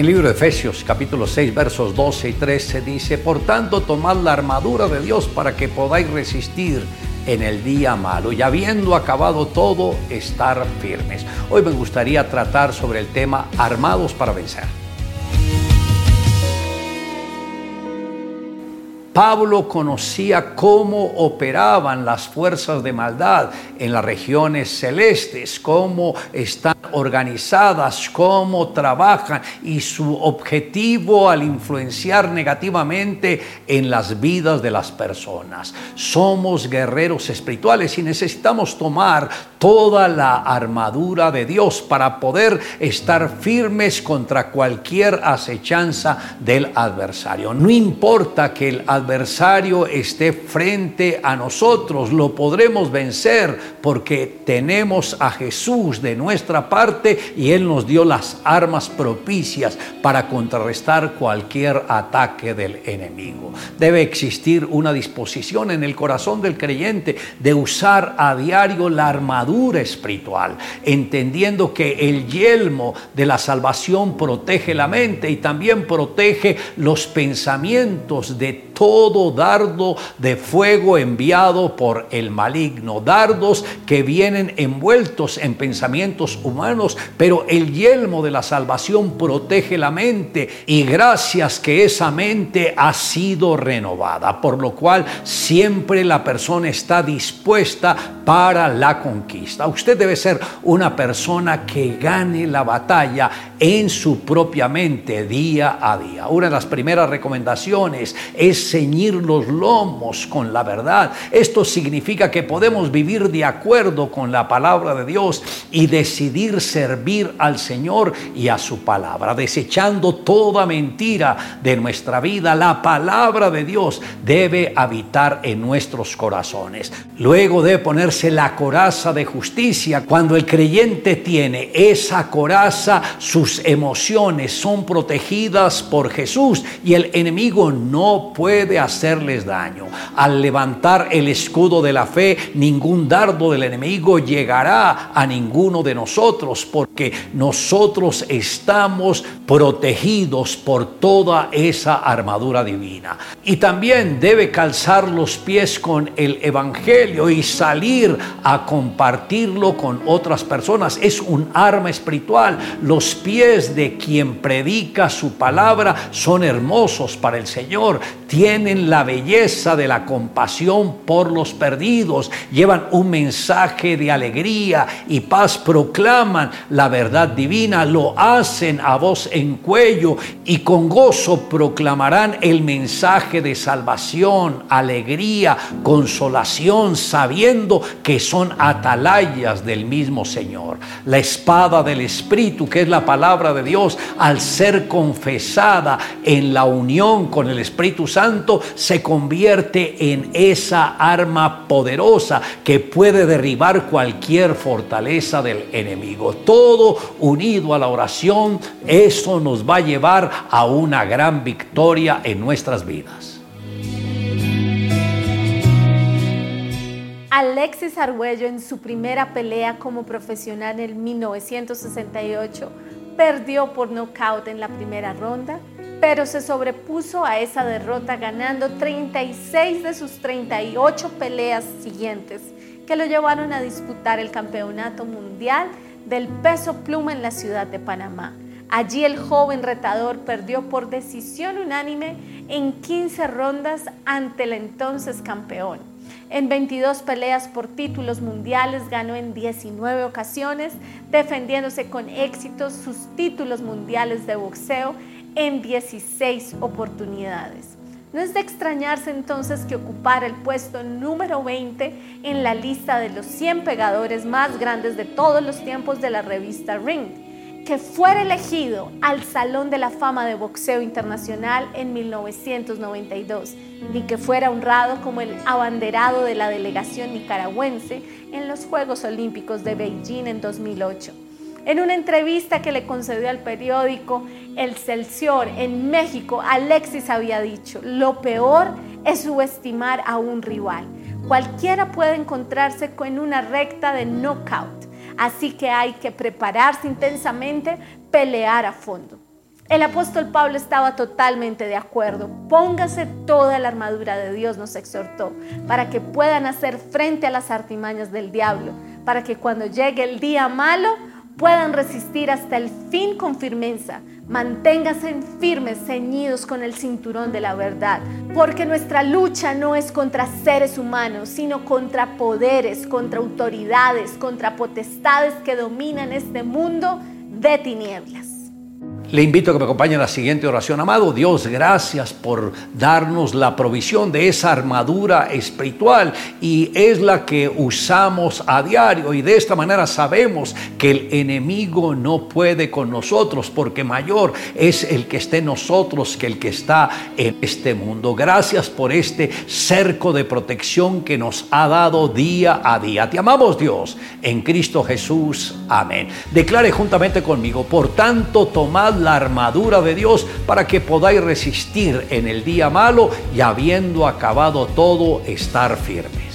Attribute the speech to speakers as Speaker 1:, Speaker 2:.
Speaker 1: En el libro de Efesios capítulo 6 versos 12 y 13 dice, por tanto tomad la armadura de Dios para que podáis resistir en el día malo y habiendo acabado todo, estar firmes. Hoy me gustaría tratar sobre el tema armados para vencer. Pablo conocía cómo operaban las fuerzas de maldad en las regiones celestes, cómo están organizadas, cómo trabajan y su objetivo al influenciar negativamente en las vidas de las personas. Somos guerreros espirituales y necesitamos tomar toda la armadura de Dios para poder estar firmes contra cualquier acechanza del adversario. No importa que el adversario adversario esté frente a nosotros, lo podremos vencer porque tenemos a Jesús de nuestra parte y Él nos dio las armas propicias para contrarrestar cualquier ataque del enemigo. Debe existir una disposición en el corazón del creyente de usar a diario la armadura espiritual, entendiendo que el yelmo de la salvación protege la mente y también protege los pensamientos de todo dardo de fuego enviado por el maligno, dardos que vienen envueltos en pensamientos humanos, pero el yelmo de la salvación protege la mente y gracias que esa mente ha sido renovada, por lo cual siempre la persona está dispuesta para la conquista. Usted debe ser una persona que gane la batalla en su propia mente día a día. Una de las primeras recomendaciones es ceñir los lomos con la verdad. Esto significa que podemos vivir de acuerdo con la palabra de Dios y decidir servir al Señor y a su palabra, desechando toda mentira de nuestra vida. La palabra de Dios debe habitar en nuestros corazones. Luego debe ponerse la coraza de justicia. Cuando el creyente tiene esa coraza, sus emociones son protegidas por Jesús y el enemigo no puede hacer hacerles daño. Al levantar el escudo de la fe, ningún dardo del enemigo llegará a ninguno de nosotros, nosotros estamos protegidos por toda esa armadura divina. Y también debe calzar los pies con el Evangelio y salir a compartirlo con otras personas. Es un arma espiritual. Los pies de quien predica su palabra son hermosos para el Señor. Tienen la belleza de la compasión por los perdidos, llevan un mensaje de alegría y paz, proclaman la verdad divina, lo hacen a voz en cuello y con gozo proclamarán el mensaje de salvación, alegría, consolación, sabiendo que son atalayas del mismo Señor. La espada del Espíritu, que es la palabra de Dios, al ser confesada en la unión con el Espíritu Santo, se convierte en esa arma poderosa que puede derribar cualquier fortaleza del enemigo. Todo unido a la oración, eso nos va a llevar a una gran victoria en nuestras vidas.
Speaker 2: Alexis Argüello en su primera pelea como profesional en 1968 perdió por nocaut en la primera ronda pero se sobrepuso a esa derrota ganando 36 de sus 38 peleas siguientes que lo llevaron a disputar el campeonato mundial del peso pluma en la ciudad de Panamá. Allí el joven retador perdió por decisión unánime en 15 rondas ante el entonces campeón. En 22 peleas por títulos mundiales ganó en 19 ocasiones, defendiéndose con éxito sus títulos mundiales de boxeo en 16 oportunidades. No es de extrañarse entonces que ocupara el puesto número 20 en la lista de los 100 pegadores más grandes de todos los tiempos de la revista Ring, que fuera elegido al Salón de la Fama de Boxeo Internacional en 1992, ni que fuera honrado como el abanderado de la delegación nicaragüense en los Juegos Olímpicos de Beijing en 2008 en una entrevista que le concedió al periódico El Celsior en México, Alexis había dicho, lo peor es subestimar a un rival. Cualquiera puede encontrarse con una recta de knockout, así que hay que prepararse intensamente, pelear a fondo. El apóstol Pablo estaba totalmente de acuerdo. Póngase toda la armadura de Dios, nos exhortó, para que puedan hacer frente a las artimañas del diablo, para que cuando llegue el día malo puedan resistir hasta el fin con firmeza. Manténganse firmes, ceñidos con el cinturón de la verdad, porque nuestra lucha no es contra seres humanos, sino contra poderes, contra autoridades, contra potestades que dominan este mundo de tinieblas.
Speaker 1: Le invito a que me acompañe en la siguiente oración. Amado Dios, gracias por darnos la provisión de esa armadura espiritual y es la que usamos a diario y de esta manera sabemos que el enemigo no puede con nosotros porque mayor es el que esté en nosotros que el que está en este mundo. Gracias por este cerco de protección que nos ha dado día a día. Te amamos Dios en Cristo Jesús. Amén. Declare juntamente conmigo, por tanto, tomad la armadura de Dios para que podáis resistir en el día malo y habiendo acabado todo, estar firme.